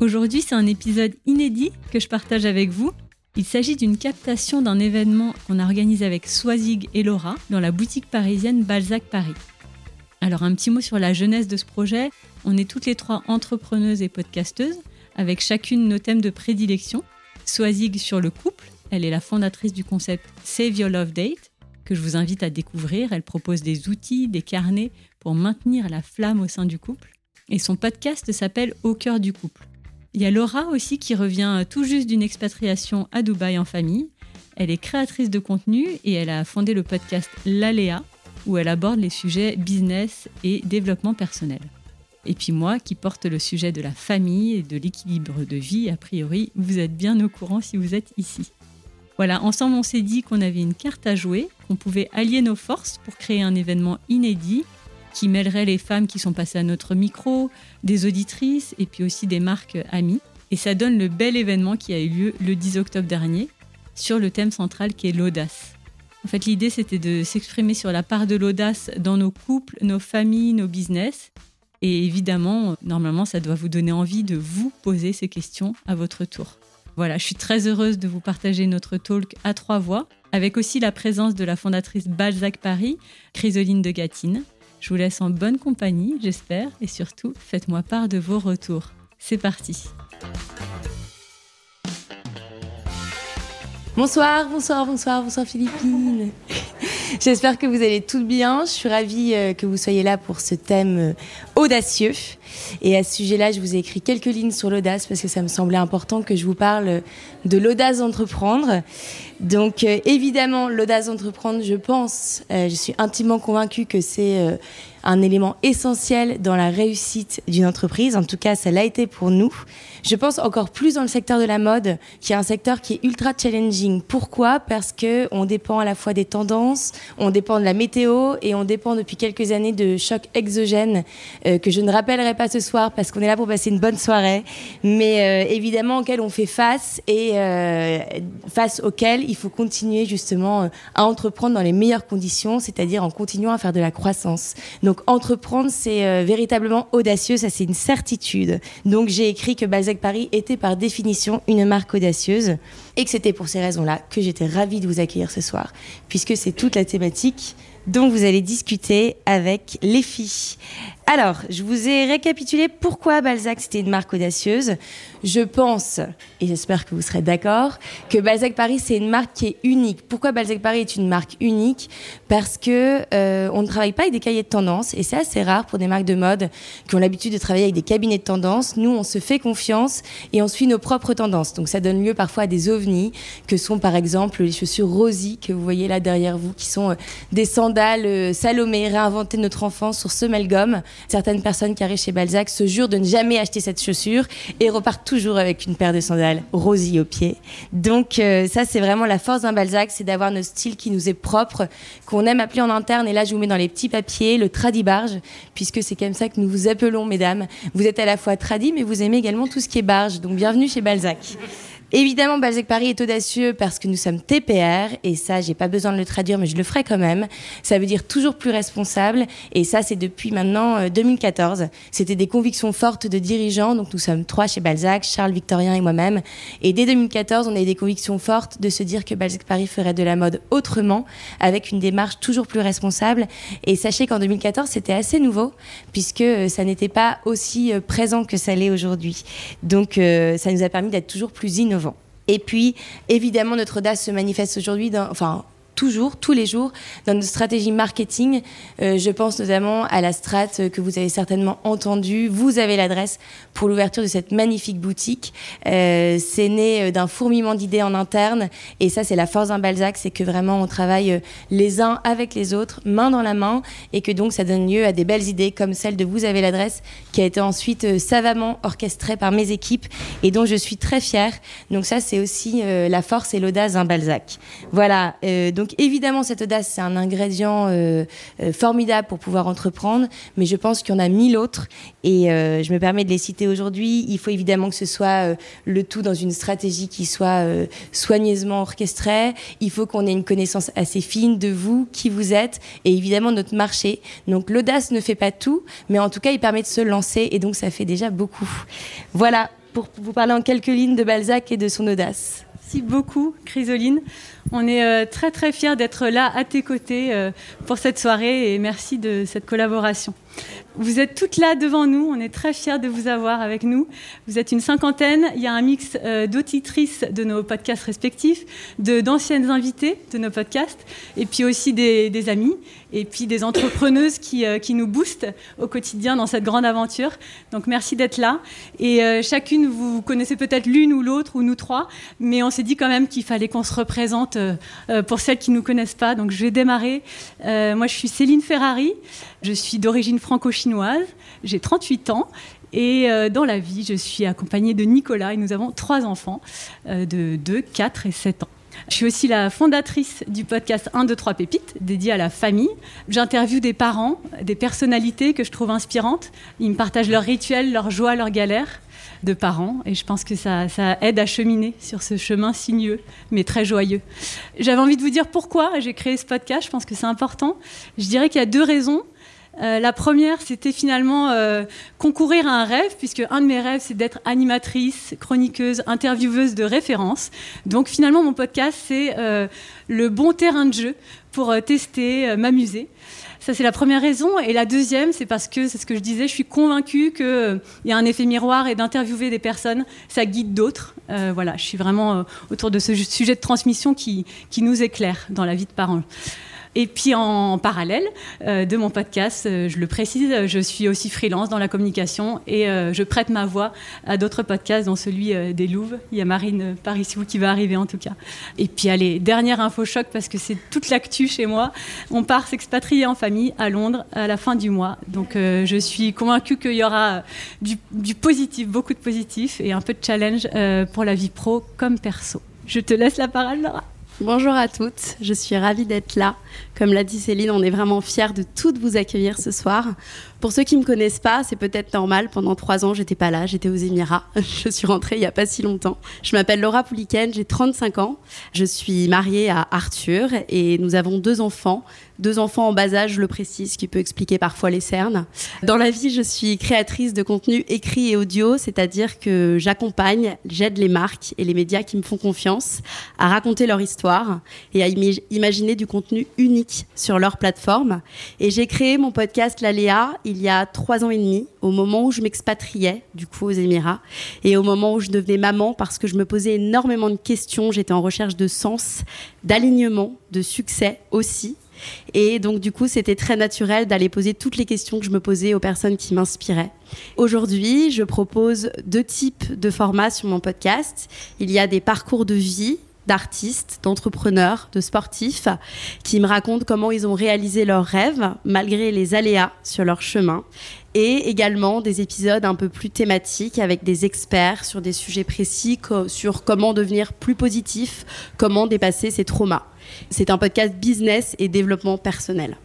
Aujourd'hui, c'est un épisode inédit que je partage avec vous il s'agit d'une captation d'un événement qu'on a organisé avec Swazig et Laura dans la boutique parisienne Balzac Paris. Alors un petit mot sur la jeunesse de ce projet. On est toutes les trois entrepreneuses et podcasteuses, avec chacune nos thèmes de prédilection. Swazig sur le couple, elle est la fondatrice du concept Save Your Love Date, que je vous invite à découvrir. Elle propose des outils, des carnets pour maintenir la flamme au sein du couple. Et son podcast s'appelle Au cœur du couple. Il y a Laura aussi qui revient tout juste d'une expatriation à Dubaï en famille. Elle est créatrice de contenu et elle a fondé le podcast L'Aléa où elle aborde les sujets business et développement personnel. Et puis moi qui porte le sujet de la famille et de l'équilibre de vie, a priori, vous êtes bien au courant si vous êtes ici. Voilà, ensemble on s'est dit qu'on avait une carte à jouer, qu'on pouvait allier nos forces pour créer un événement inédit qui mêlerait les femmes qui sont passées à notre micro, des auditrices et puis aussi des marques amies. Et ça donne le bel événement qui a eu lieu le 10 octobre dernier sur le thème central qui est l'audace. En fait, l'idée, c'était de s'exprimer sur la part de l'audace dans nos couples, nos familles, nos business. Et évidemment, normalement, ça doit vous donner envie de vous poser ces questions à votre tour. Voilà, je suis très heureuse de vous partager notre talk à trois voix, avec aussi la présence de la fondatrice Balzac Paris, Chrysoline de Gatine. Je vous laisse en bonne compagnie, j'espère, et surtout, faites-moi part de vos retours. C'est parti. Bonsoir, bonsoir, bonsoir, bonsoir Philippine. J'espère que vous allez toutes bien. Je suis ravie euh, que vous soyez là pour ce thème euh, audacieux. Et à ce sujet-là, je vous ai écrit quelques lignes sur l'audace parce que ça me semblait important que je vous parle de l'audace d'entreprendre. Donc euh, évidemment, l'audace d'entreprendre, je pense, je suis intimement convaincue que c'est un élément essentiel dans la réussite d'une entreprise. En tout cas, ça l'a été pour nous. Je pense encore plus dans le secteur de la mode, qui est un secteur qui est ultra challenging. Pourquoi? Parce que on dépend à la fois des tendances, on dépend de la météo et on dépend depuis quelques années de chocs exogènes euh, que je ne rappellerai pas ce soir parce qu'on est là pour passer une bonne soirée, mais euh, évidemment auxquels on fait face et euh, face auxquels il faut continuer justement à entreprendre dans les meilleures conditions, c'est-à-dire en continuant à faire de la croissance. Donc entreprendre, c'est véritablement audacieux, ça c'est une certitude. Donc j'ai écrit que Balzac Paris était par définition une marque audacieuse et que c'était pour ces raisons-là que j'étais ravie de vous accueillir ce soir, puisque c'est toute la thématique dont vous allez discuter avec les filles. Alors, je vous ai récapitulé pourquoi Balzac c'était une marque audacieuse. Je pense, et j'espère que vous serez d'accord, que Balzac Paris c'est une marque qui est unique. Pourquoi Balzac Paris est une marque unique? Parce que euh, on ne travaille pas avec des cahiers de tendance et c'est assez rare pour des marques de mode qui ont l'habitude de travailler avec des cabinets de tendance. Nous, on se fait confiance et on suit nos propres tendances. Donc ça donne lieu parfois à des ovnis que sont par exemple les chaussures Rosy que vous voyez là derrière vous, qui sont euh, des sandales euh, Salomé réinventées de notre enfance sur Semelgum. Certaines personnes qui arrivent chez Balzac se jurent de ne jamais acheter cette chaussure et repartent toujours avec une paire de sandales rosy au pied. Donc euh, ça, c'est vraiment la force d'un Balzac, c'est d'avoir notre style qui nous est propre, qu'on aime appeler en interne. Et là, je vous mets dans les petits papiers le tradi-barge, puisque c'est comme ça que nous vous appelons, mesdames. Vous êtes à la fois tradi, mais vous aimez également tout ce qui est barge. Donc bienvenue chez Balzac. Évidemment, Balzac Paris est audacieux parce que nous sommes TPR, et ça, j'ai pas besoin de le traduire, mais je le ferai quand même. Ça veut dire toujours plus responsable, et ça, c'est depuis maintenant 2014. Euh, C'était des convictions fortes de dirigeants, donc nous sommes trois chez Balzac, Charles, Victorien et moi-même. Et dès 2014, on a eu des convictions fortes de se dire que Balzac Paris ferait de la mode autrement, avec une démarche toujours plus responsable. Et sachez qu'en 2014, c'était assez nouveau, puisque euh, ça n'était pas aussi euh, présent que ça l'est aujourd'hui. Donc, ça nous a permis d'être toujours plus innovants. Et puis, évidemment, notre audace se manifeste aujourd'hui, enfin, toujours, tous les jours, dans notre stratégie marketing. Euh, je pense notamment à la strat que vous avez certainement entendue. Vous avez l'adresse pour l'ouverture de cette magnifique boutique. Euh, c'est né euh, d'un fourmillement d'idées en interne. Et ça, c'est la force d'un Balzac, c'est que vraiment on travaille les uns avec les autres, main dans la main, et que donc ça donne lieu à des belles idées comme celle de Vous avez l'adresse, qui a été ensuite savamment orchestrée par mes équipes et dont je suis très fière. Donc ça, c'est aussi la force et l'audace d'un Balzac. Voilà. donc donc évidemment, cette audace, c'est un ingrédient euh, euh, formidable pour pouvoir entreprendre, mais je pense qu'il y en a mille autres et euh, je me permets de les citer aujourd'hui. Il faut évidemment que ce soit le tout dans une stratégie qui soit soigneusement orchestrée. Il faut qu'on ait une connaissance assez fine de vous, qui vous êtes et évidemment notre marché. Donc l'audace ne fait pas tout, mais en tout cas, il permet de se lancer et donc ça fait déjà beaucoup. Voilà pour vous parler en quelques lignes de Balzac et de son audace. Merci beaucoup, Chrysoline. On est euh, très très fiers d'être là à tes côtés euh, pour cette soirée et merci de cette collaboration. Vous êtes toutes là devant nous, on est très fiers de vous avoir avec nous. Vous êtes une cinquantaine, il y a un mix euh, d'auditrices de nos podcasts respectifs, d'anciennes invitées de nos podcasts, et puis aussi des, amis, et puis des entrepreneuses qui, euh, qui, nous boostent au quotidien dans cette grande aventure. Donc merci d'être là. Et euh, chacune, vous connaissez peut-être l'une ou l'autre, ou nous trois, mais on s'est dit quand même qu'il fallait qu'on se représente pour celles qui ne nous connaissent pas. Donc je vais démarrer. moi je suis Céline Ferrari, je suis d'origine franco-chinoise, j'ai 38 ans et euh, dans la vie, je suis accompagnée de Nicolas et nous avons trois enfants euh, de 2, 4 et 7 ans. Je suis aussi la fondatrice du podcast 1, 2, 3 pépites, dédié à la famille. J'interviewe des parents, des personnalités que je trouve inspirantes. Ils me partagent leurs rituels, leurs joies, leurs galères de parents. Et je pense que ça, ça, aide à cheminer sur ce chemin sinueux, mais très joyeux. J'avais envie de vous dire pourquoi j'ai créé ce podcast. Je pense que c'est important. Je dirais qu'il y a deux raisons. Euh, la première, c'était finalement euh, concourir à un rêve, puisque un de mes rêves, c'est d'être animatrice, chroniqueuse, intervieweuse de référence. Donc finalement, mon podcast, c'est euh, le bon terrain de jeu pour tester, m'amuser. Ça, c'est la première raison. Et la deuxième, c'est parce que, c'est ce que je disais, je suis convaincue qu'il y a un effet miroir et d'interviewer des personnes, ça guide d'autres. voilà, je suis vraiment autour de ce sujet de transmission qui, qui nous éclaire dans la vie de parents. Et puis en parallèle euh, de mon podcast, euh, je le précise, je suis aussi freelance dans la communication et euh, je prête ma voix à d'autres podcasts, dont celui des Louves. Il y a Marine Parissou qui va arriver en tout cas. Et puis allez, dernière info choc parce que c'est toute l'actu chez moi. On part s'expatrier en famille à Londres à la fin du mois. Donc je suis convaincue qu'il y aura du, positif, beaucoup de positif et un peu de challenge pour la vie pro comme perso. Je te laisse la parole, Laura. Bonjour à toutes, je suis ravie d'être là. Comme l'a dit Céline, on est vraiment fiers de toutes vous accueillir ce soir. Pour ceux qui ne me connaissent pas, c'est peut-être normal. Pendant trois ans, j'étais pas là, j'étais aux Émirats. Je suis rentrée il y a pas si longtemps. Je m'appelle Laura Pouliken, j'ai 35 ans. Je suis mariée à Arthur et nous avons deux enfants. Deux enfants en bas âge, je le précise, qui peut expliquer parfois les cernes. Dans la vie, je suis créatrice de contenu écrit et audio, c'est-à-dire que j'accompagne, j'aide les marques et les médias qui me font confiance à raconter leur histoire et à imaginer du contenu unique sur leur plateforme. Et j'ai créé mon podcast La Léa il y a trois ans et demi, au moment où je m'expatriais, du coup, aux Émirats, et au moment où je devenais maman, parce que je me posais énormément de questions, j'étais en recherche de sens, d'alignement, de succès aussi. Et donc, du coup, c'était très naturel d'aller poser toutes les questions que je me posais aux personnes qui m'inspiraient. Aujourd'hui, je propose deux types de formats sur mon podcast. Il y a des parcours de vie d'artistes, d'entrepreneurs, de sportifs qui me racontent comment ils ont réalisé leurs rêves malgré les aléas sur leur chemin et également des épisodes un peu plus thématiques avec des experts sur des sujets précis sur comment devenir plus positif, comment dépasser ses traumas. C'est un podcast business et développement personnel.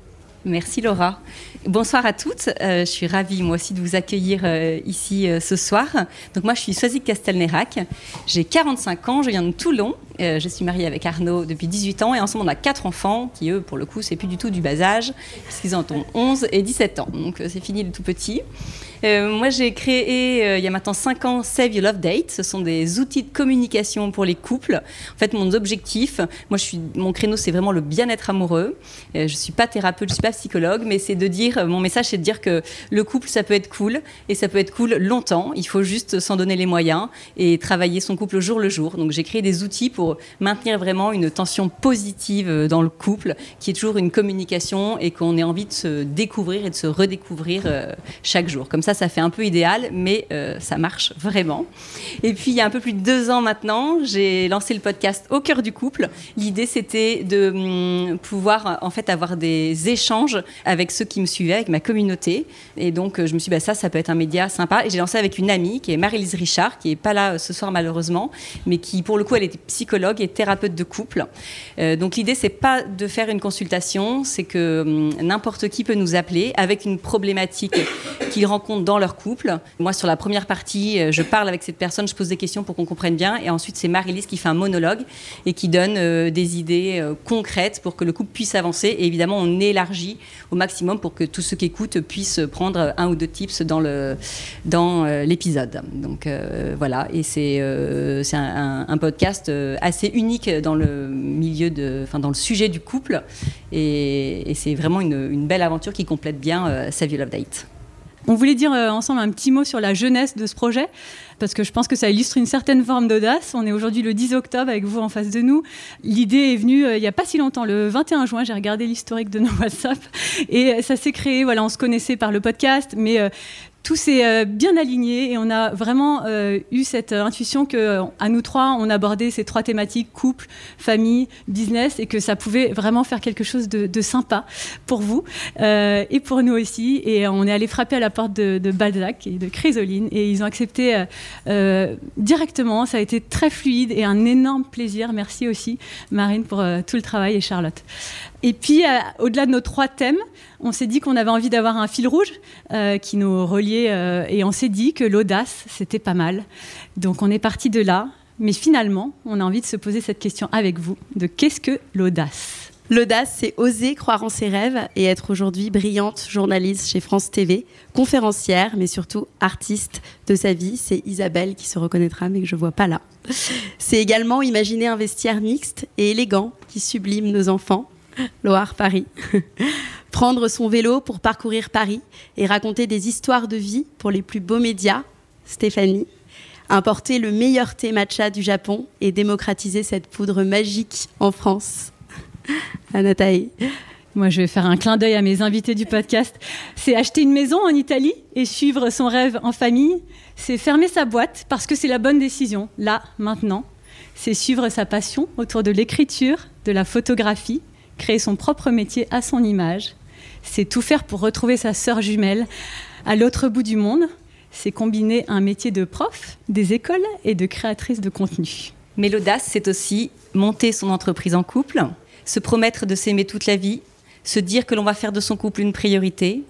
Merci Laura. Bonsoir à toutes. Euh, je suis ravie moi aussi de vous accueillir euh, ici euh, ce soir. Donc moi je suis Soazic Castelnerac. J'ai 45 ans, je viens de Toulon. je suis mariée avec Arnaud depuis 18 ans et ensemble on a quatre enfants qui eux pour le coup c'est plus du tout du bas âge puisqu'ils en ont 11 et 17 ans. Donc c'est fini le tout petit. Moi, j'ai créé il y a maintenant 5 ans Save Your Love Date. Ce sont des outils de communication pour les couples. En fait, mon objectif, moi, je suis, mon créneau, c'est vraiment le bien-être amoureux. Je suis pas thérapeute, je suis pas psychologue, mais c'est de dire, mon message, c'est de dire que le couple, ça peut être cool et ça peut être cool longtemps. Il faut juste s'en donner les moyens et travailler son couple au jour le jour. Donc, j'ai créé des outils pour maintenir vraiment une tension positive dans le couple, qui est toujours une communication et qu'on ait envie de se découvrir et de se redécouvrir chaque jour. Comme ça, ça fait un peu idéal, mais ça marche vraiment. Et puis, il y a un peu plus de deux ans maintenant, j'ai lancé le podcast Au cœur du couple. L'idée, c'était de hum, pouvoir en fait avoir des échanges avec ceux qui me avec ma communauté. Et donc, je me suis dit, bah, ça, ça peut être un média sympa. Et j'ai lancé avec une amie qui est Marie-Lise Richard, qui est pas là ce soir malheureusement, mais qui, pour le coup, elle était psychologue et thérapeute de couple. Euh, donc, l'idée, c'est pas de faire une consultation, c'est que hum, n'importe qui peut nous appeler avec une problématique qu'ils rencontrent dans leur couple. Moi, sur la première partie, euh, je parle avec cette personne, je pose des questions pour qu'on comprenne bien. Et ensuite, c'est Marie-Lise qui fait un monologue et qui donne euh, des idées concrètes pour que le couple puisse avancer. Et évidemment, on élargit au maximum pour que tous ceux qui écoutent puissent prendre un ou deux tips dans le dans l'épisode. Donc voilà, et c'est c'est un, podcast assez unique dans le milieu de, enfin dans le sujet du couple, et, c'est vraiment une, une, belle aventure qui complète bien Save Your Love Date. On voulait dire ensemble un petit mot sur la jeunesse de ce projet, parce que je pense que ça illustre une certaine forme d'audace. On est aujourd'hui le 10 octobre avec vous en face de nous. L'idée est venue il n'y a pas si longtemps, le 21 juin, j'ai regardé l'historique de nos WhatsApp, et ça s'est créé, voilà, on se connaissait par le podcast, mais tout s'est euh, bien aligné et on a vraiment euh, eu cette euh, intuition que à nous trois on abordait ces trois thématiques couple, famille, business et que ça pouvait vraiment faire quelque chose de, sympa pour vous et pour nous aussi. Et on est allé frapper à la porte de, Balzac et de Chrysoline et ils ont accepté directement. Ça a été très fluide et un énorme plaisir. Merci aussi Marine pour tout le travail et Charlotte. Et puis au-delà de nos trois thèmes on s'est dit qu'on avait envie d'avoir un fil rouge euh, qui nous reliait euh, et on s'est dit que l'audace, c'était pas mal. Donc on est parti de là, mais finalement, on a envie de se poser cette question avec vous, de qu'est-ce que l'audace? L'audace, c'est oser croire en ses rêves et être aujourd'hui brillante journaliste chez France TV, conférencière, mais surtout artiste de sa vie. C'est Isabelle qui se reconnaîtra, mais que je vois pas là. C'est également imaginer un vestiaire mixte et élégant qui sublime nos enfants. Loire, Paris. prendre son vélo pour parcourir Paris et raconter des histoires de vie pour les plus beaux médias, Stéphanie, importer le meilleur thé matcha du Japon et démocratiser cette poudre magique en France, Anataï. Moi, je vais faire un clin d'œil à mes invités du podcast. C'est acheter une maison en Italie et suivre son rêve en famille. C'est fermer sa boîte parce que c'est la bonne décision, là, maintenant. C'est suivre sa passion autour de l'écriture, de la photographie, créer son propre métier à son image c'est tout faire pour retrouver sa sœur jumelle à l'autre bout du monde. C'est combiner un métier de prof, des écoles et de créatrice de contenu. Mais l'audace, c'est aussi monter son entreprise en couple, se promettre de s'aimer toute la vie, se dire que l'on va faire de son couple une priorité,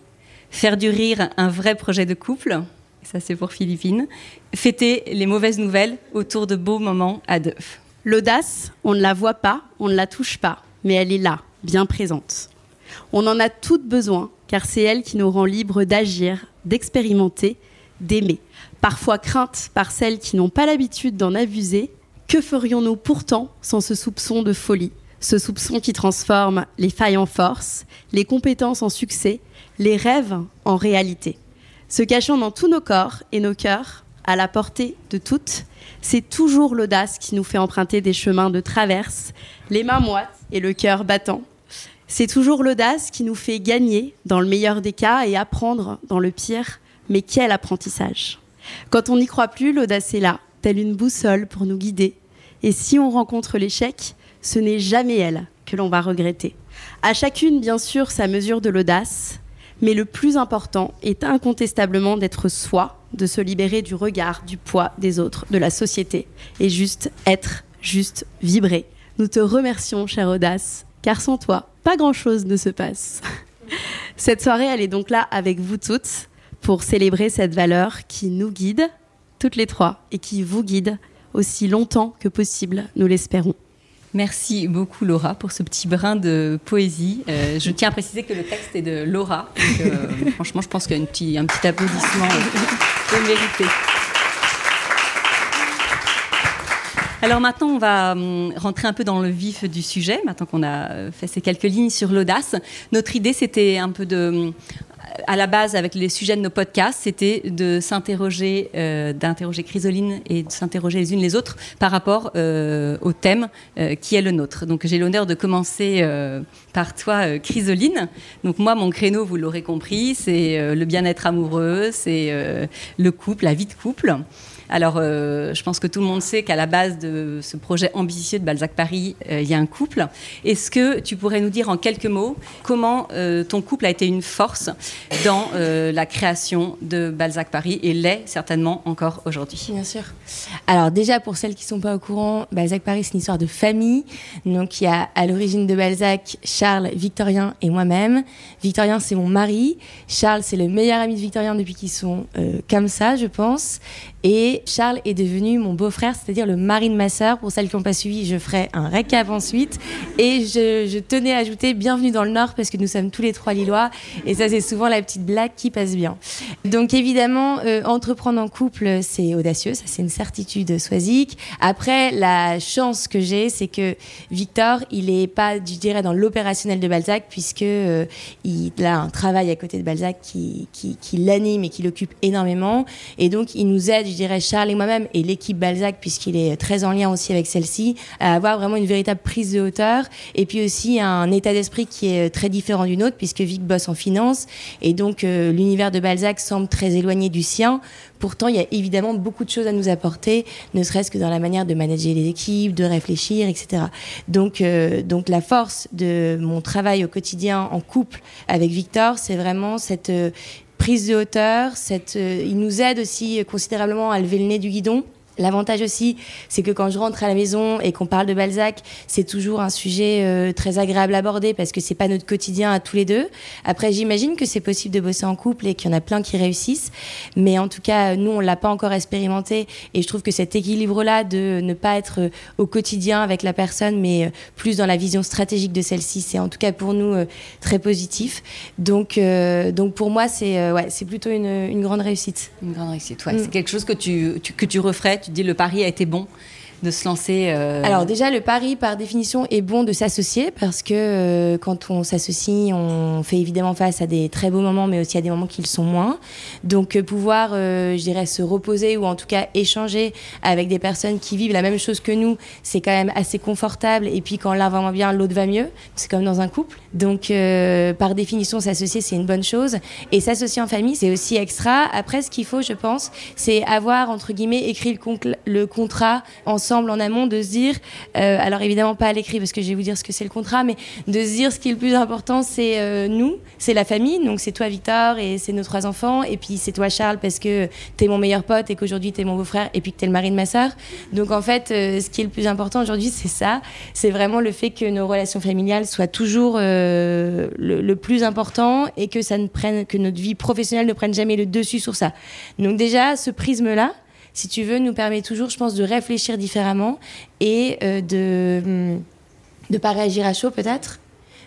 faire du rire un vrai projet de couple, ça c'est pour Philippine, fêter les mauvaises nouvelles autour de beaux moments à deux. L'audace, on ne la voit pas, on ne la touche pas, mais elle est là, bien présente. On en a toutes besoin, car c'est elle qui nous rend libres d'agir, d'expérimenter, d'aimer. Parfois crainte par celles qui n'ont pas l'habitude d'en abuser. Que ferions-nous pourtant sans ce soupçon de folie? Ce soupçon qui transforme les failles en force, les compétences en succès, les rêves en réalité. Se cachant dans tous nos corps et nos cœurs, à la portée de toutes, c'est toujours l'audace qui nous fait emprunter des chemins de traverse, les mains moites et le cœur battant, c'est toujours l'audace qui nous fait gagner dans le meilleur des cas et apprendre dans le pire. Mais quel apprentissage Quand on n'y croit plus, l'audace est là, telle une boussole pour nous guider. Et si on rencontre l'échec, ce n'est jamais elle que l'on va regretter. À chacune, bien sûr, sa mesure de l'audace, mais le plus important est incontestablement d'être soi, de se libérer du regard, du poids des autres, de la société, et juste être, juste vibrer. Nous te remercions, chère audace, car sans toi, pas grand-chose ne se passe. Cette soirée, elle est donc là avec vous toutes pour célébrer cette valeur qui nous guide, toutes les trois, et qui vous guide aussi longtemps que possible, nous l'espérons. Merci beaucoup Laura pour ce petit brin de poésie. Euh, je tiens à préciser que le texte est de Laura. Euh, franchement, je pense qu'il y a un petit, un petit applaudissement Alors maintenant, on va hum, rentrer un peu dans le vif du sujet, maintenant qu'on a euh, fait ces quelques lignes sur l'audace. Notre idée, c'était un peu de hum, à la base, avec les sujets de nos podcasts, c'était de s'interroger, euh, d'interroger Chrysoline et de s'interroger les unes les autres par rapport euh, au thème euh, qui est le nôtre. Donc j'ai l'honneur de commencer par toi, Chrysoline. Donc moi, mon créneau, vous l'aurez compris, c'est le bien-être amoureux, c'est le couple, la vie de couple. Alors, euh, je pense que tout le monde sait qu'à la base de ce projet ambitieux de Balzac Paris, euh, il y a un couple. Est-ce que tu pourrais nous dire en quelques mots comment euh, ton couple a été une force dans la création de Balzac Paris et l'est certainement encore aujourd'hui? Bien sûr. Alors déjà, pour celles qui ne sont pas au courant, Balzac Paris, c'est une histoire de famille. Donc, il y a à l'origine de Balzac Charles, Victorien et moi-même. Victorien, c'est mon mari. Charles, c'est le meilleur ami de Victorien depuis qu'ils sont comme ça, je pense. Et Charles est devenu mon beau-frère, c'est-à-dire le mari de ma sœur. Pour celles qui n'ont pas suivi, je ferai un récap ensuite. Et je, tenais à ajouter bienvenue dans le Nord parce que nous sommes tous les trois Lillois. Et ça, c'est souvent la petite blague qui passe bien. Donc évidemment, euh, entreprendre en couple, c'est audacieux. Ça, c'est une certitude soisique. Après, la chance que j'ai, c'est que Victor, il n'est pas, je dirais, dans l'opérationnel de Balzac puisque euh, il a un travail à côté de Balzac qui, l'anime et qui l'occupe énormément. Et donc, il nous aide je dirais, Charles et moi-même, et l'équipe Balzac, puisqu'il est très en lien aussi avec celle-ci, à avoir vraiment une véritable prise de hauteur, et puis aussi un état d'esprit qui est très différent du nôtre, puisque Vic bosse en finance, et donc euh, l'univers de Balzac semble très éloigné du sien. Pourtant, il y a évidemment beaucoup de choses à nous apporter, ne serait-ce que dans la manière de manager les équipes, de réfléchir, etc. Donc, euh, donc la force de mon travail au quotidien en couple avec Victor, c'est vraiment cette euh, prise de hauteur. Euh, il nous aide aussi considérablement à lever le nez du guidon. L'avantage aussi, c'est que quand je rentre à la maison et qu'on parle de Balzac, c'est toujours un sujet euh, très agréable à aborder parce que c'est pas notre quotidien à tous les deux. Après, j'imagine que c'est possible de bosser en couple et qu'il y en a plein qui réussissent, mais en tout cas, nous, on l'a pas encore expérimenté et je trouve que cet équilibre-là de ne pas être euh, au quotidien avec la personne, mais euh, plus dans la vision stratégique de celle-ci, c'est en tout cas pour nous très positif. Donc, donc pour moi, c'est ouais, c'est plutôt une, une, grande réussite. Une grande réussite, ouais. Mm. C'est quelque chose que tu, tu, que tu referais tu dis le pari a été bon de se lancer euh, Alors déjà, le pari, par définition, est bon de s'associer parce que euh, quand on s'associe, on fait évidemment face à des très beaux moments, mais aussi à des moments qui le sont moins. Donc euh, pouvoir, je dirais, se reposer ou en tout cas échanger avec des personnes qui vivent la même chose que nous, c'est quand même assez confortable. Et puis quand l'un va moins bien, l'autre va mieux. C'est comme dans un couple. Donc par définition, s'associer, c'est une bonne chose. Et s'associer en famille, c'est aussi extra. Après, ce qu'il faut, je pense, c'est avoir, entre guillemets, écrit le, contrat ensemble en amont de se dire, euh, alors évidemment pas à l'écrit parce que je vais vous dire ce que c'est le contrat, mais de se dire ce qui est le plus important, c'est euh, nous, c'est la famille, donc c'est toi Victor et c'est nos trois enfants, et puis c'est toi Charles parce que tu es mon meilleur pote et qu'aujourd'hui tu es mon beau-frère et puis que tu es le mari de ma soeur. Donc en fait, euh, ce qui est le plus important aujourd'hui, c'est ça, c'est vraiment le fait que nos relations familiales soient toujours le, le, plus important et que ça ne prenne, que notre vie professionnelle ne prenne jamais le dessus sur ça. Donc déjà, ce prisme-là, si tu veux, nous permet toujours, je pense, de réfléchir différemment et euh, de ne pas réagir à chaud peut-être.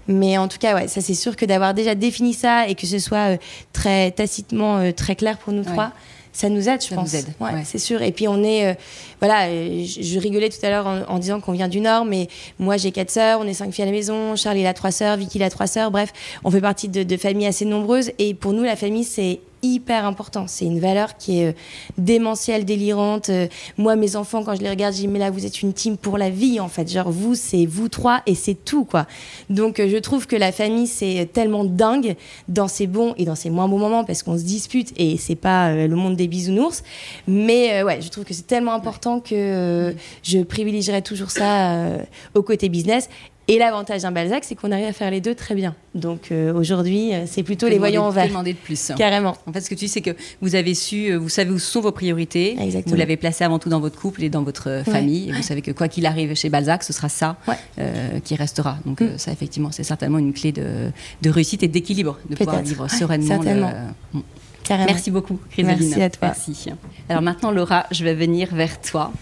Mais en tout cas, ouais, ça c'est sûr que d'avoir déjà défini ça et que ce soit euh, très tacitement euh, très clair pour nous trois, ça nous aide, je ça pense. Nous aide. Ouais, c'est sûr. Et puis on est, voilà, je, rigolais tout à l'heure en, disant qu'on vient du Nord, mais moi j'ai quatre sœurs, on est cinq filles à la maison, Charles il a trois sœurs, Vicky a trois sœurs, bref, on fait partie de, de familles assez nombreuses. Et pour nous, la famille c'est hyper important. C'est une valeur qui est euh, démentielle, délirante. Euh, moi, mes enfants, quand je les regarde, je dis mais là, vous êtes une team pour la vie, en fait. Genre, vous, c'est vous trois et c'est tout, quoi. Donc, euh, je trouve que la famille, c'est tellement dingue dans ses bons et dans ses moins bons moments parce qu'on se dispute et c'est pas le monde des bisounours. Mais ouais, je trouve que c'est tellement important que je privilégierais toujours ça au côté business. Et l'avantage d'un Balzac, c'est qu'on arrive à faire les deux très bien. Donc euh, aujourd'hui, euh, c'est plutôt les voyants en vert. demander de plus. Carrément. En fait, ce que tu dis, c'est que vous avez su, euh, vous savez où sont vos priorités. Exactement. Vous l'avez placé avant tout dans votre couple et dans votre famille. Et vous savez que quoi qu'il arrive chez Balzac, ce sera ça qui restera. Donc mm. ça, effectivement, c'est certainement une clé de, de réussite et d'équilibre, de pouvoir vivre sereinement. Certainement. Merci beaucoup, Chrysaline. Merci à toi. Merci. Alors maintenant, Laura, je vais venir vers toi.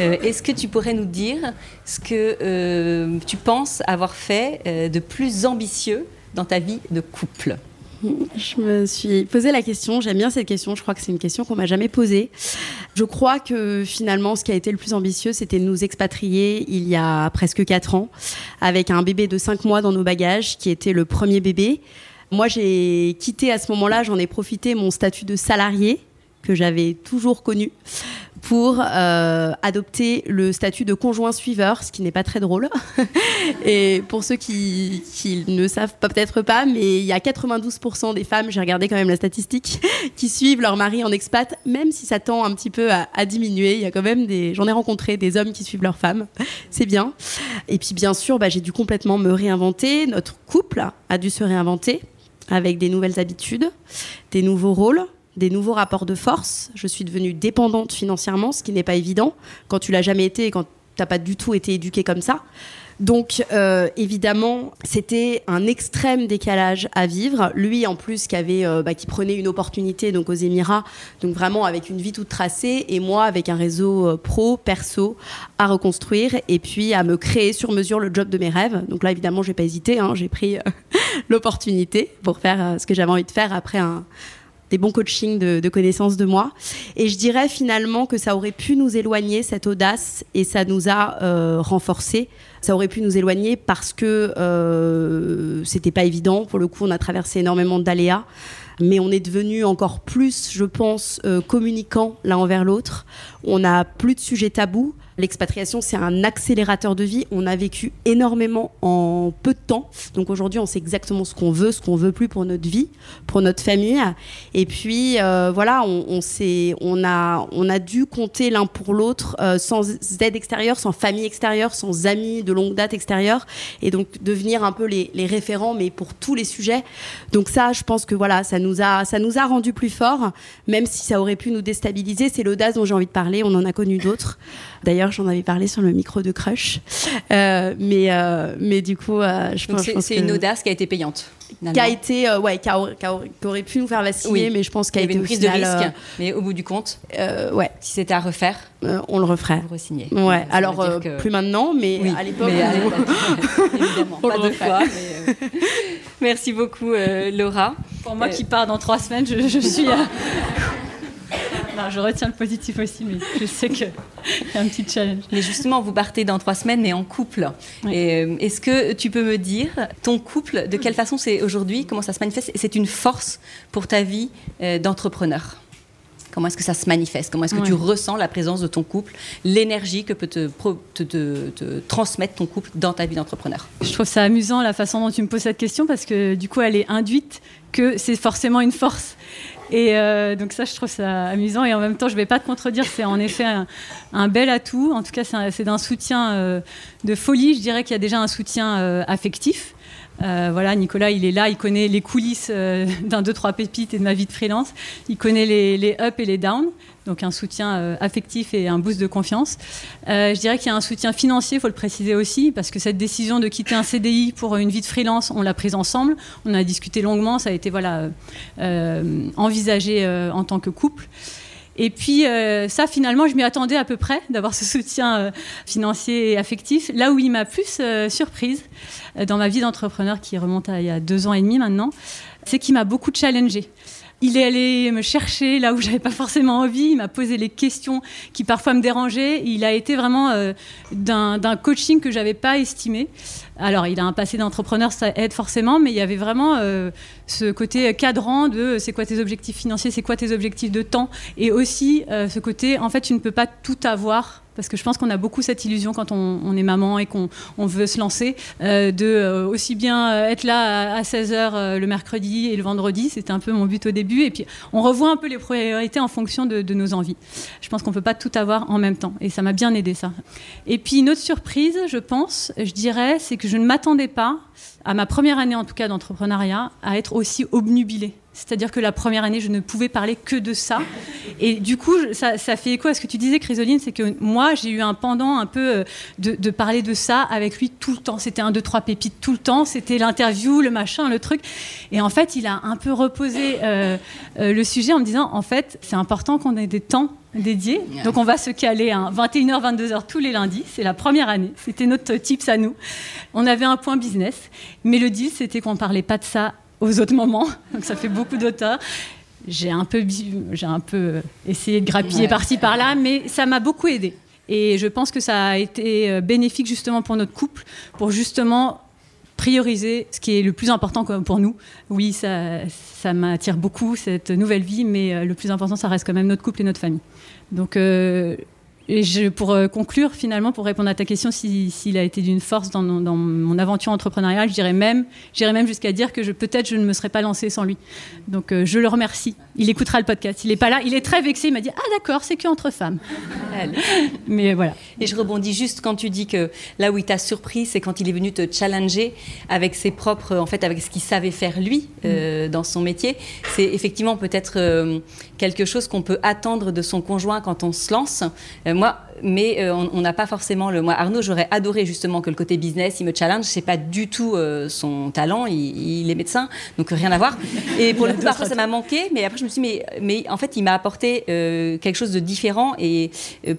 Euh, est-ce que tu pourrais nous dire ce que euh, tu penses avoir fait euh, de plus ambitieux dans ta vie de couple? Je me suis posé la question, j'aime bien cette question, je crois que c'est une question qu'on m'a jamais posée. Je crois que finalement ce qui a été le plus ambitieux, c'était de nous expatrier il y a presque 4 ans avec un bébé de 5 mois dans nos bagages qui était le premier bébé Moi, j'ai quitté à ce moment-là, j'en ai profité mon statut de salarié que j'avais toujours connu pour euh, adopter le statut de conjoint suiveur, ce qui n'est pas très drôle. et pour ceux qui, ne savent peut-être pas, mais il y a 92% des femmes, j'ai regardé quand même la statistique, qui suivent leur mari en expat, même si ça tend un petit peu à, diminuer. Il y a quand même des, j'en ai rencontré des hommes qui suivent leurs femmes, c'est bien. Et puis bien sûr, bah, j'ai dû complètement me réinventer. Notre couple a dû se réinventer avec des nouvelles habitudes, des nouveaux rôles des nouveaux rapports de force. Je suis devenue dépendante financièrement, ce qui n'est pas évident quand tu l'as jamais été et quand tu n'as pas du tout été éduquée comme ça. Donc euh, évidemment, c'était un extrême décalage à vivre. Lui en plus qui avait, euh, bah, qui prenait une opportunité donc aux Émirats, donc vraiment avec une vie toute tracée, et moi avec un réseau euh, pro, perso à reconstruire, et puis à me créer sur mesure le job de mes rêves. Donc là évidemment, j'ai pas hésité, hein, j'ai pris l'opportunité pour faire ce que j'avais envie de faire après un des bons coachings de, connaissances de moi. Et je dirais finalement que ça aurait pu nous éloigner, cette audace, et ça nous a euh, renforcés. Ça aurait pu nous éloigner parce que euh, c'était pas évident. Pour le coup, on a traversé énormément d'aléas mais on est devenu encore plus, je pense, euh, communicant l'un envers l'autre. On n'a plus de sujets tabous. L'expatriation, c'est un accélérateur de vie. On a vécu énormément en peu de temps. Donc aujourd'hui, on sait exactement ce qu'on veut, ce qu'on veut plus pour notre vie, pour notre famille. Et puis euh, voilà, on, on, on, a, on a dû compter l'un pour l'autre euh, sans aide extérieure, sans famille extérieure, sans amis de longue date extérieure. Et donc devenir un peu les, les référents, mais pour tous les sujets. Donc ça, je pense que voilà, ça nous a, ça nous a rendu plus forts, même si ça aurait pu nous déstabiliser. C'est l'audace dont j'ai envie de parler. On en a connu d'autres. D'ailleurs, j'en avais parlé sur le micro de Crush. Euh, mais, euh, mais du coup, euh, je pense, c'est une audace qui a été payante. Qui a été, ouais, qui, aurait pu nous faire vaciller, mais je pense qu'elle a été une prise de risque. mais au bout du compte, ouais. si c'était à refaire, on le referait. Vous re Ouais. Alors plus maintenant, mais à l'époque, évidemment, pas deux fois. Merci beaucoup, Laura. Pour moi qui pars dans trois semaines, je, je suis. je retiens le positif aussi, mais je sais qu'il y a un petit challenge. Mais justement, vous partez dans trois semaines, mais en couple. Euh, est-ce que tu peux me dire, ton couple, de quelle façon c'est aujourd'hui, comment ça se manifeste? C'est une force pour ta vie euh, d'entrepreneur? Comment est-ce que ça se manifeste? Comment est-ce que tu ressens la présence de ton couple, l'énergie que peut te, te, transmettre ton couple dans ta vie d'entrepreneur? Je trouve ça amusant la façon dont tu me poses cette question parce que du coup, elle est induite que c'est forcément une force. Et euh, donc ça, je trouve ça amusant. Et en même temps, je ne vais pas te contredire, c'est en effet un, bel atout. En tout cas, c'est d'un soutien euh, de folie. Je dirais qu'il y a déjà un soutien euh, affectif. Voilà, Nicolas, il est là, il connaît les coulisses d'un 2-3 pépites et de ma vie de freelance. Il connaît les, ups et les downs donc un soutien euh, affectif et un boost de confiance. Euh, je dirais qu'il y a un soutien financier, il faut le préciser aussi, parce que cette décision de quitter un CDI pour une vie de freelance, on l'a prise ensemble, on a discuté longuement, ça a été voilà, euh, envisagé en tant que couple. Et puis ça, finalement, je m'y attendais à peu près d'avoir ce soutien financier et affectif. Là où il m'a plus surprise dans ma vie d'entrepreneur qui remonte à il y a deux ans et demi maintenant, c'est qu'il m'a beaucoup challengé. Il est allé me chercher là où j'avais pas forcément envie. Il m'a posé les questions qui parfois me dérangeaient. Il a été vraiment euh, d'un coaching que j'avais pas estimé. Alors, il a un passé d'entrepreneur, ça aide forcément, mais il y avait vraiment euh, ce côté cadrant de c'est quoi tes objectifs financiers, c'est quoi tes objectifs de temps, et aussi euh, ce côté en fait tu ne peux pas tout avoir parce que je pense qu'on a beaucoup cette illusion quand on, est maman et qu'on veut se lancer, euh, de euh, aussi bien euh, être là à, 16h le mercredi et le vendredi, c'était un peu mon but au début, et puis on revoit un peu les priorités en fonction de, de nos envies. Je pense qu'on ne peut pas tout avoir en même temps, et ça m'a bien aidé ça. Et puis une autre surprise, je pense, je dirais, c'est que je ne m'attendais pas, à ma première année en tout cas d'entrepreneuriat, à être aussi obnubilée. C'est-à-dire que la première année, je ne pouvais parler que de ça. Et du coup, ça, fait écho à ce que tu disais, Chrysoline, c'est que moi, j'ai eu un pendant un peu euh, de, parler de ça avec lui tout le temps. C'était un, deux, trois pépites tout le temps. C'était l'interview, le machin, le truc. Et en fait, il a un peu reposé euh, euh, le sujet en me disant, en fait, c'est important qu'on ait des temps dédiés. Donc on va se caler à 21h, 22h tous les lundis. C'est la première année. C'était notre tips à nous. On avait un point business. Mais le deal, c'était qu'on ne parlait pas de ça aux autres moments. Donc ça fait beaucoup d'auteurs. J'ai un peu, j'ai un peu essayé de grappiller par-ci par-là, mais ça m'a beaucoup aidé. Et je pense que ça a été euh, bénéfique justement pour notre couple, pour justement prioriser ce qui est le plus important pour nous. Oui, ça, ça m'attire beaucoup, cette nouvelle vie, mais le plus important, ça reste quand même notre couple et notre famille. Donc, et je, pour euh, conclure, finalement, pour répondre à ta question, s'il a été d'une force dans, mon aventure entrepreneuriale, je dirais même, j'irais même jusqu'à dire que peut-être je ne me serais pas lancée sans lui. Donc euh, je le remercie. Il écoutera le podcast. Il est pas là. Il est très vexé. Il m'a dit ah d'accord, c'est que entre femmes. Mais voilà. Et je rebondis juste quand tu dis que là où il t'a surpris, c'est quand il est venu te challenger avec ses propres, en fait, avec ce qu'il savait faire lui euh, mm. dans son métier. C'est effectivement peut-être quelque chose qu'on peut attendre de son conjoint quand on se lance moi, mais euh, on n'a pas forcément le. Moi, Arnaud, j'aurais adoré justement que le côté business, il me challenge. C'est pas du tout euh, son talent. Il, est médecin, donc rien à voir. Et pour le coup, parfois, ça m'a manqué. Mais après, je me suis dit, mais, mais en fait, il m'a apporté euh, quelque chose de différent. Et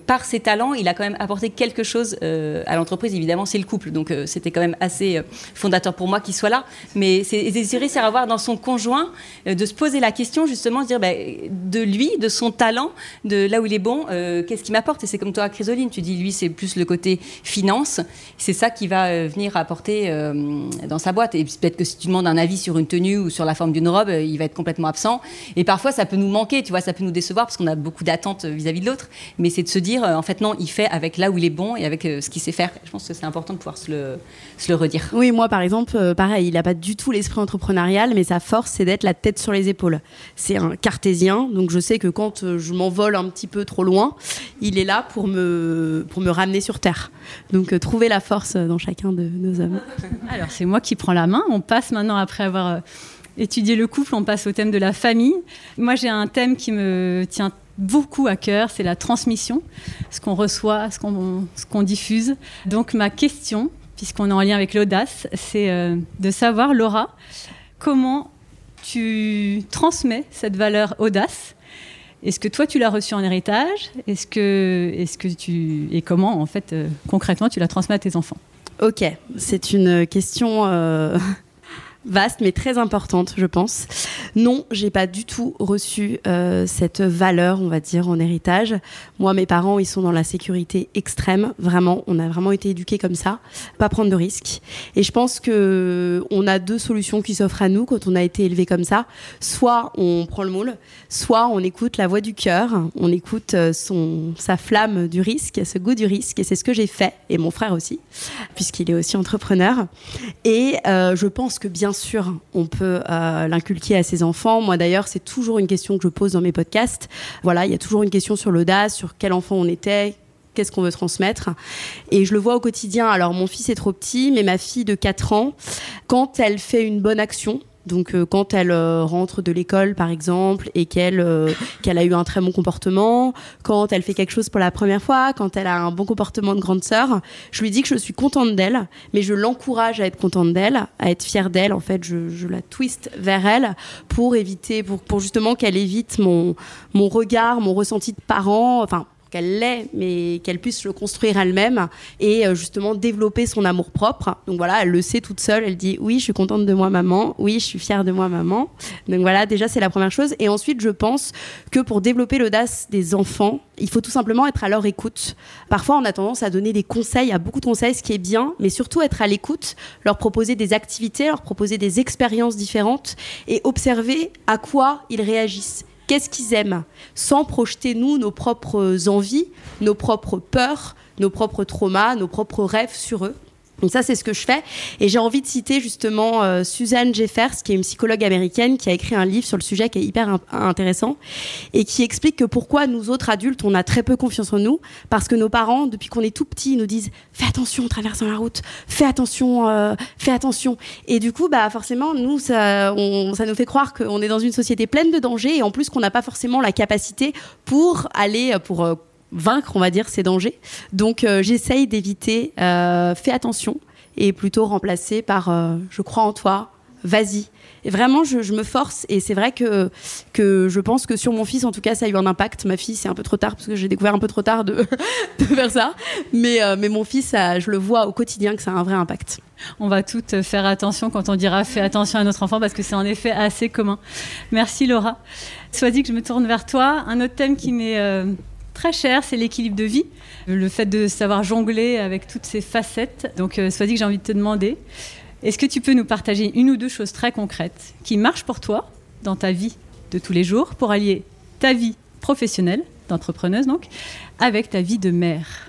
par ses talents, il a quand même apporté quelque chose à l'entreprise. Évidemment, c'est le couple. Donc, c'était quand même assez fondateur pour moi qu'il soit là. Mais c'est réussir à voir dans son conjoint, de se poser la question, justement, de dire bah, de lui, de son talent, de là où il est bon, qu'est-ce qui m'apporte? C'est comme toi, Chrysoline. Tu dis, lui, c'est plus le côté finance. C'est ça qui va euh, venir apporter euh, dans sa boîte. Et peut-être que si tu demandes un avis sur une tenue ou sur la forme d'une robe, euh, il va être complètement absent. Et parfois, ça peut nous manquer, tu vois, ça peut nous décevoir parce qu'on a beaucoup d'attentes vis-à-vis de l'autre. Mais c'est de se dire, en fait, non, il fait avec là où il est bon et avec ce qu'il sait faire. Je pense que c'est important de pouvoir se le, se le redire. Oui, moi, par exemple, pareil, il n'a pas du tout l'esprit entrepreneurial, mais sa force, c'est d'être la tête sur les épaules. C'est un cartésien, donc je sais que quand je m'envole un petit peu trop loin, il est là pour me pour me ramener sur Terre. Donc euh, trouver la force dans chacun de nos hommes. Alors c'est moi qui prends la main. On passe maintenant, après avoir euh, étudié le couple, on passe au thème de la famille. Moi j'ai un thème qui me tient beaucoup à cœur, c'est la transmission, ce qu'on reçoit, ce qu'on diffuse. Donc ma question, puisqu'on est en lien avec l'audace, c'est euh, de savoir, Laura, comment tu transmets cette valeur audace. Est-ce que toi, tu l'as reçu en héritage? Est-ce que, est-ce que tu et comment en fait euh, concrètement tu la transmets à tes enfants? Ok, c'est une question euh, vaste mais très importante, je pense. Non, j'ai pas du tout reçu euh, cette valeur, on va dire, en héritage. Moi, mes parents, ils sont dans la sécurité extrême, vraiment. On a vraiment été éduqués comme ça, pas prendre de risques. Et je pense que on a deux solutions qui s'offrent à nous quand on a été élevé comme ça. Soit on prend le moule, soit on écoute la voix du cœur, on écoute euh, son sa flamme du risque, ce goût du risque. Et c'est ce que j'ai fait, et mon frère aussi, puisqu'il est aussi entrepreneur. Et euh, je pense que bien sûr, on peut l'inculquer à ses enfants. Moi d'ailleurs, c'est toujours une question que je pose dans mes podcasts. Voilà, il y a toujours une question sur l'audace, sur quel enfant on était, qu'est-ce qu'on veut transmettre. Et je le vois au quotidien. Alors mon fils est trop petit, mais ma fille de 4 ans, quand elle fait une bonne action, donc euh, quand elle euh, rentre de l'école par exemple et qu'elle euh, qu'elle a eu un très bon comportement, quand elle fait quelque chose pour la première fois, quand elle a un bon comportement de grande sœur, je lui dis que je suis contente d'elle, mais je l'encourage à être contente d'elle, à être fière d'elle. En fait, je, je, la twist vers elle pour éviter, pour, pour justement qu'elle évite mon mon regard, mon ressenti de parent. Enfin, qu'elle l'ait, mais qu'elle puisse le construire elle-même et euh, justement développer son amour propre. Donc voilà, elle le sait toute seule, elle dit oui, je suis contente de moi maman, oui, je suis fière de moi maman. Donc voilà, déjà c'est la première chose. Et ensuite, je pense que pour développer l'audace des enfants, il faut tout simplement être à leur écoute. Parfois, on a tendance à donner des conseils, à beaucoup de conseils, ce qui est bien, mais surtout être à l'écoute, leur proposer des activités, leur proposer des expériences différentes et observer à quoi ils réagissent qu'est-ce qu'ils aiment, sans projeter nous nos propres envies, nos propres peurs, nos propres traumas, nos propres rêves sur eux. Donc ça, c'est ce que je fais. Et j'ai envie de citer justement euh, Suzanne Jeffers, qui est une psychologue américaine, qui a écrit un livre sur le sujet qui est hyper intéressant et qui explique que pourquoi nous autres adultes, on a très peu confiance en nous, parce que nos parents, depuis qu'on est tout petit, nous disent fais attention en traversant la route, fais attention, euh, fais attention. Et du coup, bah forcément, nous, ça, ça nous fait croire qu'on est dans une société pleine de dangers et en plus qu'on n'a pas forcément la capacité pour aller pour euh, vaincre, on va dire, ces dangers. Donc euh, j'essaye d'éviter, euh, fais attention, et plutôt remplacer par euh, je crois en toi, vas-y. Et vraiment, je, me force, et c'est vrai que, que je pense que sur mon fils, en tout cas, ça a eu un impact. Ma fille, c'est un peu trop tard, parce que j'ai découvert un peu trop tard de, faire ça. Mais, mais mon fils, je le vois au quotidien que ça a un vrai impact. On va toutes faire attention quand on dira fais attention à notre enfant, parce que c'est en effet assez commun. Merci Laura. Soit dit que je me tourne vers toi. Un autre thème qui m'est très cher, c'est l'équilibre de vie, le fait de savoir jongler avec toutes ces facettes. Donc, euh, soit dit que j'ai envie de te demander, Est-ce que tu peux nous partager une ou deux choses très concrètes qui marchent pour toi dans ta vie de tous les jours pour allier ta vie professionnelle, d'entrepreneuse donc, avec ta vie de mère?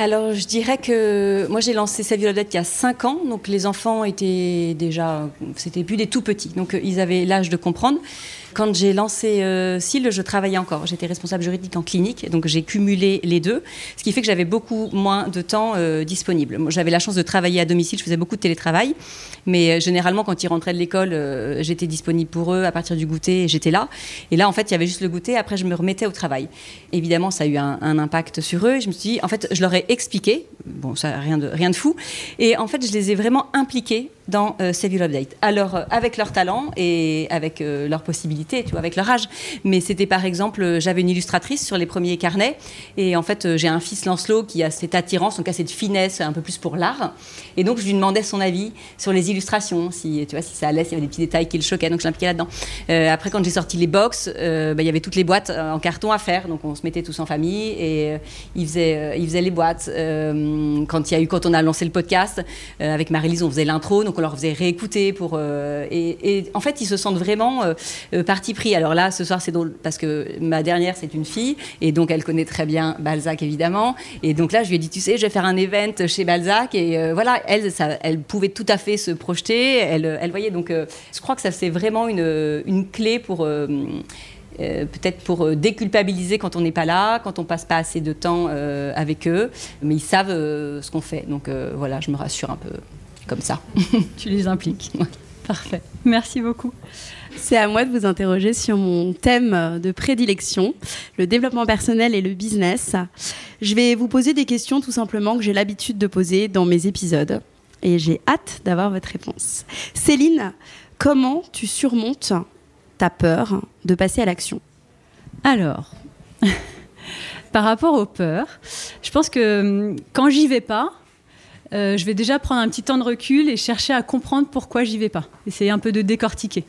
Alors, je dirais que moi, j'ai lancé Sa Violette il y a 5 ans. Donc, les enfants étaient déjà, c'était plus des tout petits. Donc, euh, ils avaient l'âge de comprendre. Quand j'ai lancé euh, je travaillais encore. J'étais responsable juridique en clinique, donc j'ai cumulé les deux, ce qui fait que j'avais beaucoup moins de temps euh, disponible. J'avais la chance de travailler à domicile, je faisais beaucoup de télétravail, mais euh, généralement, quand ils rentraient de l'école, euh, j'étais disponible pour eux à partir du goûter, j'étais là. Et là, en fait, il y avait juste le goûter, après, je me remettais au travail. Évidemment, ça a eu un, impact sur eux. Je me suis dit, en fait, je leur ai expliqué, bon, ça, rien de, rien de fou, et en fait, je les ai vraiment impliqués dans euh, Your Update. Alors, euh, avec leur talent et avec euh, leurs possibilités, tu vois, avec leur âge. Mais c'était par exemple, euh, j'avais une illustratrice sur les premiers carnets. Et en fait, j'ai un fils Lancelot qui a cette attirance, donc a cette finesse un peu plus pour l'art. Et donc, je lui demandais son avis sur les illustrations, si, tu vois, si ça allait, s'il y avait des petits détails qui le choquaient. Donc, je l'impliquais là-dedans. après, quand j'ai sorti les box, bah, il y avait toutes les boîtes en carton à faire. Donc, on se mettait tous en famille et il, faisait, il faisait les boîtes. Quand, il y a eu, quand on a lancé le podcast, avec Marie-Lise, on faisait l'intro. Donc, on leur faisait réécouter pour euh, et, en fait ils se sentent vraiment euh, euh, parti pris. Alors là ce soir c'est drôle parce que ma dernière c'est une fille et donc elle connaît très bien Balzac évidemment et donc là je lui ai dit tu sais je vais faire un event chez Balzac et euh, voilà elle elle pouvait tout à fait se projeter elle, elle voyait donc euh, je crois que ça c'est vraiment une, une clé pour euh, peut-être pour déculpabiliser quand on n'est pas là, quand on passe pas assez de temps euh, avec eux, mais ils savent euh, ce qu'on fait. Donc euh, voilà, je me rassure un peu comme ça. tu les impliques. Parfait. Merci beaucoup. C'est à moi de vous interroger sur mon thème de prédilection, le développement personnel et le business. Je vais vous poser des questions tout simplement que j'ai l'habitude de poser dans mes épisodes et j'ai hâte d'avoir votre réponse. Céline, comment tu surmontes ta peur de passer à l'action Alors, par rapport aux peurs, je pense que hum, quand j'y vais pas, euh, je vais déjà prendre un petit temps de recul et chercher à comprendre pourquoi j'y vais pas. Essayer un peu de décortiquer.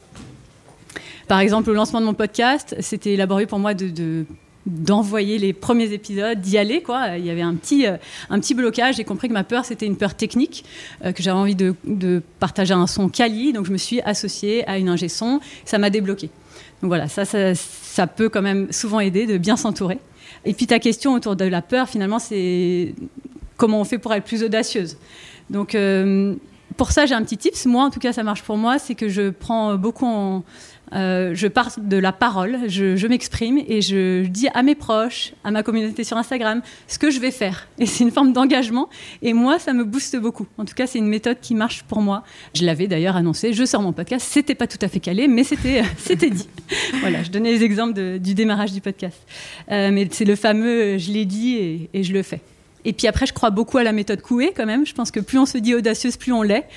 Par exemple, au lancement de mon podcast, c'était laborieux pour moi de d'envoyer les premiers épisodes, d'y aller. Quoi. Il y avait un petit, euh, un petit blocage. J'ai compris que ma peur, c'était une peur technique, euh, que j'avais envie de, partager un son quali. Donc, je me suis associée à une ingé son. Ça m'a débloqué. Donc, voilà, ça, ça, ça, peut quand même souvent aider de bien s'entourer. Et puis, ta question autour de la peur, finalement, c'est comment on fait pour être plus audacieuse. Donc, euh, pour ça, j'ai un petit tips. Moi, en tout cas, ça marche pour moi. C'est que je prends beaucoup en euh, je pars de la parole, je, m'exprime et je, dis à mes proches, à ma communauté sur Instagram, ce que je vais faire. Et c'est une forme d'engagement. Et moi, ça me booste beaucoup. En tout cas, c'est une méthode qui marche pour moi. Je l'avais d'ailleurs annoncé. Je sors mon podcast. C'était pas tout à fait calé, mais c'était c'était dit. voilà, je donnais les exemples du démarrage du podcast. Euh, mais c'est le fameux, je l'ai dit et, et je le fais. Et puis après, je crois beaucoup à la méthode Coué quand même. Je pense que plus on se dit audacieuse, plus on l'est.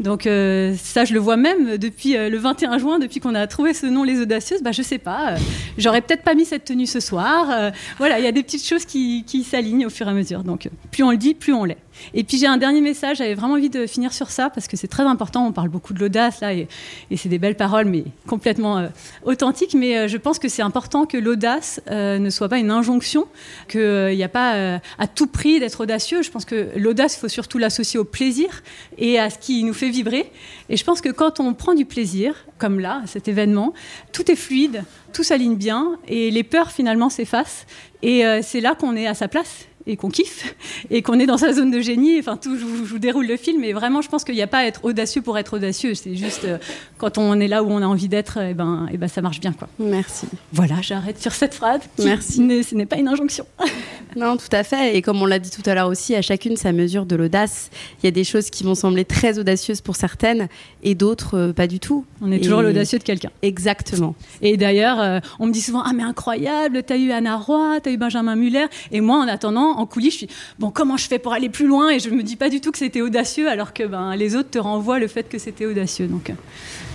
Donc euh, ça, je le vois même depuis euh, le 21 juin, depuis qu'on a trouvé ce nom, les audacieuses. Bah je sais pas, euh, j'aurais peut-être pas mis cette tenue ce soir. Euh, voilà, il y a des petites choses qui, qui s'alignent au fur et à mesure. Donc plus on le dit, plus on l'est. Et puis j'ai un dernier message, j'avais vraiment envie de finir sur ça parce que c'est très important. On parle beaucoup de l'audace là et, c'est des belles paroles, mais complètement euh, authentiques. Mais euh, je pense que c'est important que l'audace euh, ne soit pas une injonction, qu'il n'y a pas à tout prix d'être audacieux. Je pense que l'audace, il faut surtout l'associer au plaisir et à ce qui nous fait vibrer. Et je pense que quand on prend du plaisir, comme là, cet événement, tout est fluide, tout s'aligne bien et les peurs finalement s'effacent. Et c'est là qu'on est à sa place et qu'on kiffe et qu'on est dans sa zone de génie. Enfin, tout, je, vous, je vous déroule le film, mais vraiment, je pense qu'il n'y a pas à être audacieux pour être audacieux. C'est juste euh, quand on est là où on a envie d'être, et eh ben, et eh ben, ça marche bien, quoi. Merci. Voilà, j'arrête sur cette phrase. Merci. Ce n'est pas une injonction. non, tout à fait. Et comme on l'a dit tout à l'heure aussi, à chacune sa mesure de l'audace. Il y a des choses qui vont sembler très audacieuses pour certaines et d'autres euh, pas du tout. On est et... toujours l'audacieux de quelqu'un. Exactement. Et d'ailleurs, euh, on me dit souvent Ah, mais incroyable, t'as eu Anna Roy, t'as eu Benjamin Muller. Et moi, en attendant, en coulisses, je suis bon, comment je fais pour aller plus loin? Et je me dis pas du tout que c'était audacieux, alors que ben, les autres te renvoient le fait que c'était audacieux. Donc,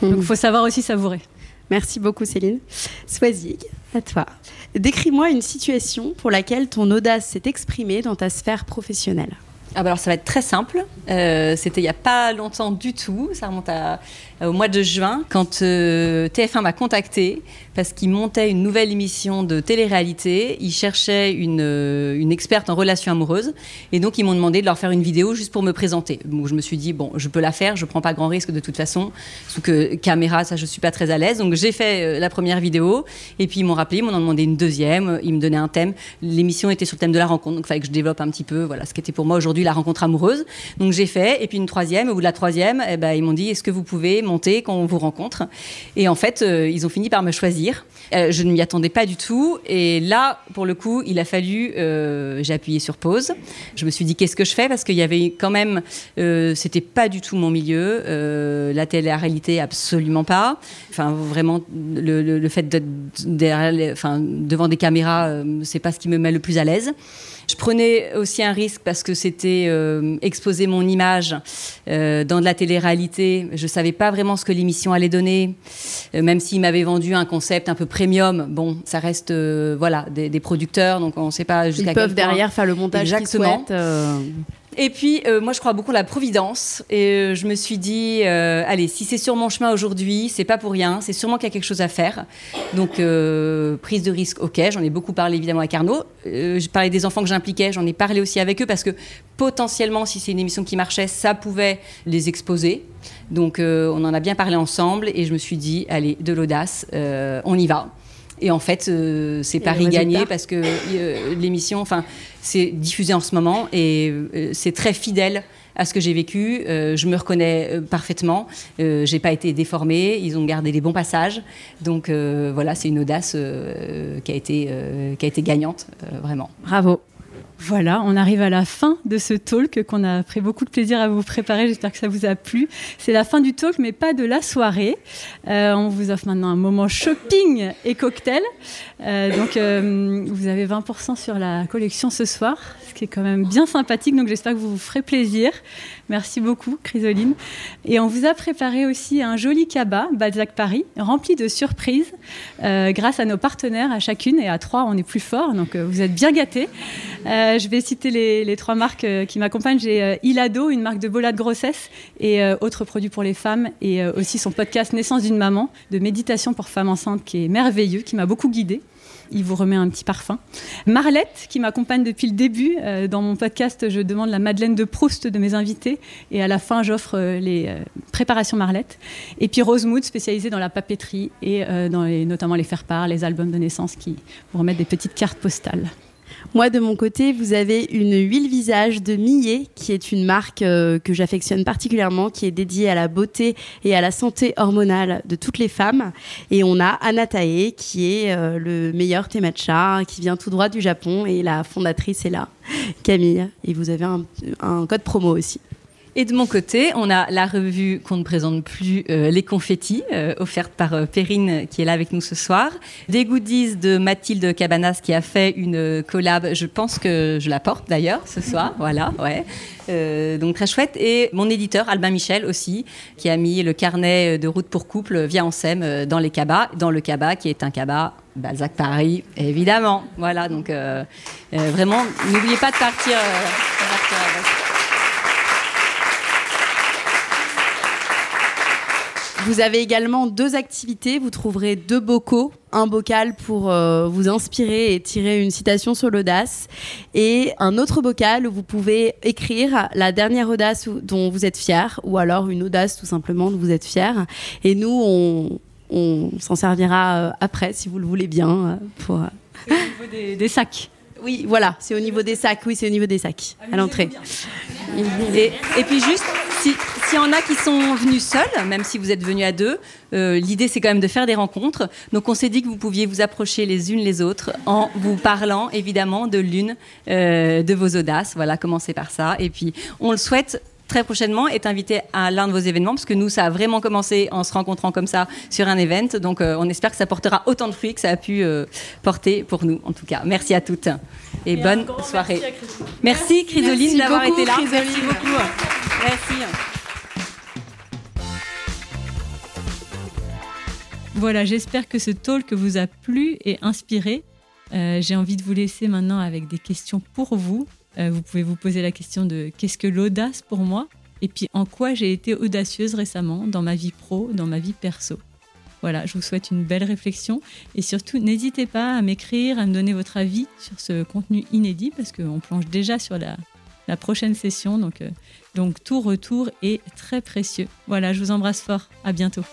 il mmh. faut savoir aussi savourer. Merci beaucoup, Céline. Swazig, à toi. Décris-moi une situation pour laquelle ton audace s'est exprimée dans ta sphère professionnelle. Ah bah alors ça va être très simple. Euh, C'était il n'y a pas longtemps du tout. Ça remonte au mois de juin quand euh, TF1 m'a contacté parce qu'ils montaient une nouvelle émission de télé-réalité. Ils cherchaient une, euh, une, experte en relations amoureuses et donc ils m'ont demandé de leur faire une vidéo juste pour me présenter. Je me suis dit bon, je peux la faire, je prends pas grand risque de toute façon. Sous que caméra, ça je suis pas très à l'aise. Donc j'ai fait la première vidéo et puis ils m'ont rappelé, ils m'ont demandé une deuxième. Ils me donnaient un thème. L'émission était sur le thème de la rencontre, donc il fallait que je développe un petit peu. Voilà ce qui était pour moi aujourd'hui la rencontre amoureuse. Donc j'ai fait, et puis une troisième, au bout de la troisième, eh ben, ils m'ont dit est-ce que vous pouvez monter quand on vous rencontre? Et en fait, euh, ils ont fini par me choisir. Euh, je ne m'y attendais pas du tout. Et là, pour le coup, il a fallu, euh, j'ai appuyé sur pause. Je me suis dit qu'est-ce que je fais? Parce qu'il y avait quand même, euh, c'était pas du tout mon milieu. La télé-réalité, absolument pas. Enfin, vraiment, le, fait d'être devant des caméras, c'est pas ce qui me met le plus à l'aise. Je prenais aussi un risque parce que c'était euh, exposer mon image euh, dans de la télé-réalité. Je savais pas vraiment ce que l'émission allait donner, euh, même s'ils m'avaient vendu un concept un peu premium. Bon, ça reste voilà des, des, producteurs, donc on ne sait pas jusqu'à Ils peuvent derrière faire le montage qu'ils souhaitent. Et puis, euh, moi, je crois beaucoup à la providence. Et euh, je me suis dit, euh, allez, si c'est sur mon chemin aujourd'hui, c'est pas pour rien. C'est sûrement qu'il y a quelque chose à faire. Donc, prise de risque, ok. J'en ai beaucoup parlé évidemment Arnaud. Euh, j'ai parlé des enfants que j'impliquais. J'en ai parlé aussi avec eux parce que potentiellement, si c'est une émission qui marchait, ça pouvait les exposer. Donc, on en a bien parlé ensemble. Et je me suis dit, allez, de l'audace, on y va. Et en fait, euh, c'est pari gagné parce que euh, l'émission, enfin, c'est diffusé en ce moment et euh, c'est très fidèle à ce que j'ai vécu. Je me reconnais parfaitement. J'ai pas été déformée. Ils ont gardé les bons passages. Donc voilà, c'est une audace qui a été qui a été gagnante, vraiment. Bravo. Voilà, on arrive à la fin de ce talk qu'on a pris beaucoup de plaisir à vous préparer. J'espère que ça vous a plu. C'est la fin du talk, mais pas de la soirée. Euh, on vous offre maintenant un moment shopping et cocktail. Euh, donc, euh, vous avez 20% sur la collection ce soir, ce qui est quand même bien sympathique. Donc, j'espère que vous vous ferez plaisir. Merci beaucoup, Chrysoline. Et on vous a préparé aussi un joli cabas, Balzac Paris, rempli de surprises, euh, grâce à nos partenaires, à chacune et à trois, on est plus fort. Donc, vous êtes bien gâtés. Euh, je vais citer les, trois marques euh, qui m'accompagnent. J'ai euh, Ilado, une marque de bola de grossesse et euh, autres produits pour les femmes, et euh, aussi son podcast Naissance d'une maman, de méditation pour femmes enceintes, qui est merveilleux, qui m'a beaucoup guidée. Il vous remet un petit parfum. Marlette, qui m'accompagne depuis le début. Euh, dans mon podcast, je demande la Madeleine de Proust de mes invités. Et à la fin, j'offre euh, les euh, préparations Marlette. Et puis Rosemood, spécialisée dans la papeterie et notamment les faire-part, les albums de naissance qui vous remettent des petites cartes postales. Moi, de mon côté, vous avez une huile visage de Millet, qui est une marque euh, que j'affectionne particulièrement, qui est dédiée à la beauté et à la santé hormonale de toutes les femmes. Et on a Anatae, qui est euh, le meilleur thé qui vient tout droit du Japon, et la fondatrice est là, Camille. Et vous avez un code promo aussi. Et de mon côté, on a la revue qu'on ne présente plus, euh, Les Confettis, euh, offerte par euh, Perrine qui est là avec nous ce soir. Des goodies de Mathilde Cabanas qui a fait une collab, je pense que je la porte d'ailleurs ce soir, voilà, ouais. Euh, donc très chouette. Et mon éditeur, Albin Michel aussi, qui a mis le carnet de route pour couple via Ansem dans les cabas, dans le cabas qui est un cabas Balzac Paris, évidemment. Voilà, donc euh, euh, vraiment, n'oubliez pas de partir, de partir Vous avez également deux activités. Vous trouverez deux bocaux. Un bocal pour euh, vous inspirer et tirer une citation sur l'audace. Et un autre bocal où vous pouvez écrire la dernière audace dont vous êtes fier. Ou alors une audace tout simplement dont vous êtes fier. Et nous, on, on s'en servira euh, après, si vous le voulez bien. euh, pour... Au niveau des, des sacs. Oui, voilà, c'est au niveau des sacs. Oui, c'est au niveau des sacs, à l'entrée. Et, et puis juste, si- s'il y en a qui sont venus seuls, même si vous êtes venus à deux, euh, l'idée c'est quand même de faire des rencontres. Donc on s'est dit que vous pouviez vous approcher les unes les autres en vous parlant évidemment de l'une euh, de vos audaces. Voilà, commencez par ça. Et puis on le souhaite très prochainement être invité à l'un de vos événements parce que nous ça a vraiment commencé en se rencontrant comme ça sur un event donc euh, on espère que ça portera autant de fruits que ça a pu euh, porter pour nous en tout cas merci à toutes et, bonne soirée merci, Chrysoline Merci d'avoir été là Chrysoline. merci beaucoup merci Voilà, j'espère que ce talk vous a plu et inspiré. Euh, J'ai envie de vous laisser maintenant avec des questions pour vous. Euh, vous pouvez vous poser la question de qu'est-ce que l'audace pour moi et puis en quoi j'ai été audacieuse récemment dans ma vie pro, dans ma vie perso. Voilà, je vous souhaite une belle réflexion et surtout n'hésitez pas à m'écrire, à me donner votre avis sur ce contenu inédit parce qu'on planche déjà sur la, prochaine session. Donc, euh, donc tout retour est très précieux. Voilà, je vous embrasse fort. À bientôt.